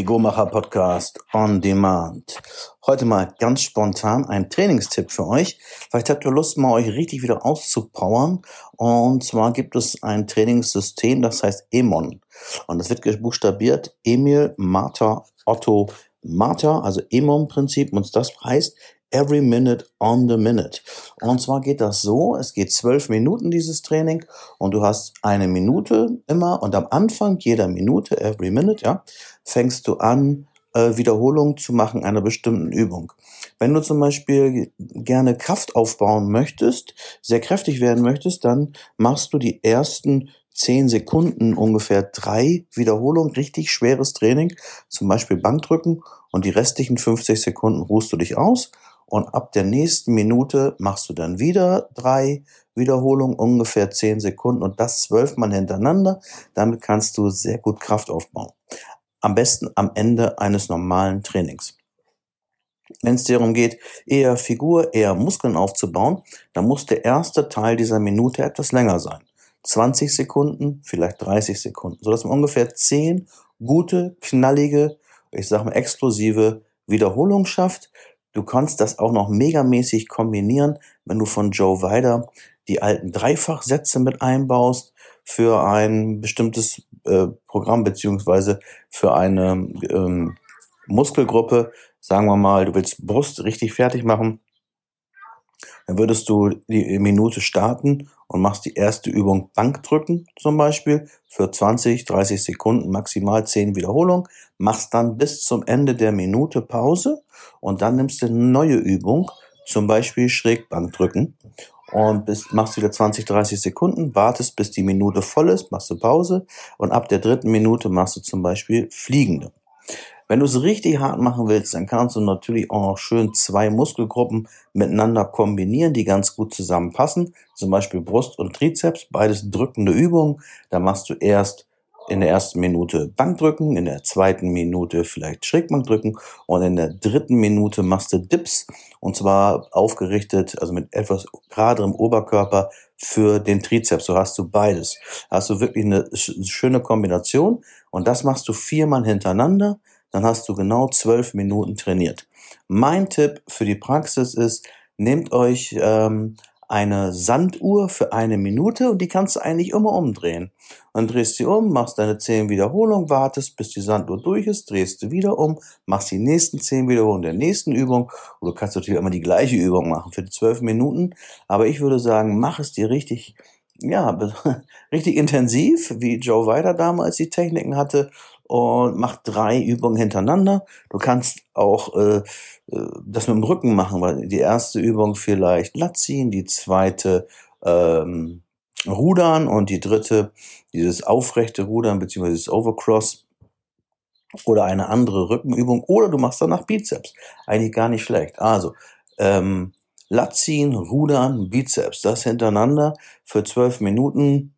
Figurmacher Podcast on Demand. Heute mal ganz spontan ein Trainingstipp für euch. Vielleicht habt ihr Lust, mal euch richtig wieder auszupowern. Und zwar gibt es ein Trainingssystem, das heißt EMON. Und das wird buchstabiert Emil, Martha, Otto, Martha, also EMON-Prinzip. Und das heißt Every Minute on the Minute. Und zwar geht das so, es geht zwölf Minuten dieses Training und du hast eine Minute immer und am Anfang jeder Minute, every minute, ja, fängst du an, äh, Wiederholungen zu machen einer bestimmten Übung. Wenn du zum Beispiel gerne Kraft aufbauen möchtest, sehr kräftig werden möchtest, dann machst du die ersten zehn Sekunden ungefähr drei Wiederholungen, richtig schweres Training, zum Beispiel Bankdrücken und die restlichen 50 Sekunden ruhst du dich aus und ab der nächsten Minute machst du dann wieder drei Wiederholungen, ungefähr zehn Sekunden und das zwölfmal hintereinander. Damit kannst du sehr gut Kraft aufbauen. Am besten am Ende eines normalen Trainings. Wenn es darum geht, eher Figur, eher Muskeln aufzubauen, dann muss der erste Teil dieser Minute etwas länger sein. 20 Sekunden, vielleicht 30 Sekunden, sodass man ungefähr 10 gute, knallige, ich sag mal explosive Wiederholungen schafft, Du kannst das auch noch megamäßig kombinieren, wenn du von Joe Weider die alten Dreifachsätze mit einbaust für ein bestimmtes äh, Programm beziehungsweise für eine ähm, Muskelgruppe. Sagen wir mal, du willst Brust richtig fertig machen, dann würdest du die Minute starten und machst die erste Übung Bankdrücken zum Beispiel für 20, 30 Sekunden, maximal 10 Wiederholungen, machst dann bis zum Ende der Minute Pause und dann nimmst du eine neue Übung, zum Beispiel Schrägbankdrücken und bis, machst wieder 20, 30 Sekunden, wartest bis die Minute voll ist, machst du Pause und ab der dritten Minute machst du zum Beispiel Fliegende. Wenn du es richtig hart machen willst, dann kannst du natürlich auch noch schön zwei Muskelgruppen miteinander kombinieren, die ganz gut zusammenpassen. Zum Beispiel Brust und Trizeps, beides drückende Übungen. Da machst du erst in der ersten Minute Bankdrücken, in der zweiten Minute vielleicht Schrägbankdrücken und in der dritten Minute machst du Dips und zwar aufgerichtet, also mit etwas geraderem Oberkörper für den Trizeps. So hast du beides. Hast du wirklich eine schöne Kombination und das machst du viermal hintereinander dann hast du genau zwölf Minuten trainiert. Mein Tipp für die Praxis ist, nehmt euch ähm, eine Sanduhr für eine Minute und die kannst du eigentlich immer umdrehen. Dann drehst du um, machst deine zehn Wiederholungen, wartest, bis die Sanduhr durch ist, drehst du wieder um, machst die nächsten zehn Wiederholungen der nächsten Übung. Und du kannst natürlich immer die gleiche Übung machen für die zwölf Minuten. Aber ich würde sagen, mach es dir richtig ja, richtig intensiv, wie Joe Weider damals die Techniken hatte und mach drei Übungen hintereinander. Du kannst auch äh, äh, das mit dem Rücken machen, weil die erste Übung vielleicht Latt die zweite ähm, Rudern und die dritte dieses aufrechte Rudern beziehungsweise das Overcross oder eine andere Rückenübung oder du machst danach Bizeps. Eigentlich gar nicht schlecht. Also ähm, Latt Rudern, Bizeps, das hintereinander für zwölf Minuten.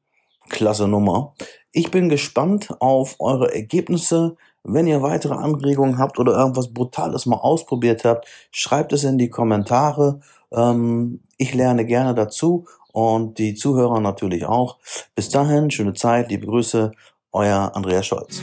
Klasse Nummer. Ich bin gespannt auf eure Ergebnisse. Wenn ihr weitere Anregungen habt oder irgendwas Brutales mal ausprobiert habt, schreibt es in die Kommentare. Ähm, ich lerne gerne dazu und die Zuhörer natürlich auch. Bis dahin, schöne Zeit, liebe Grüße, euer Andreas Scholz.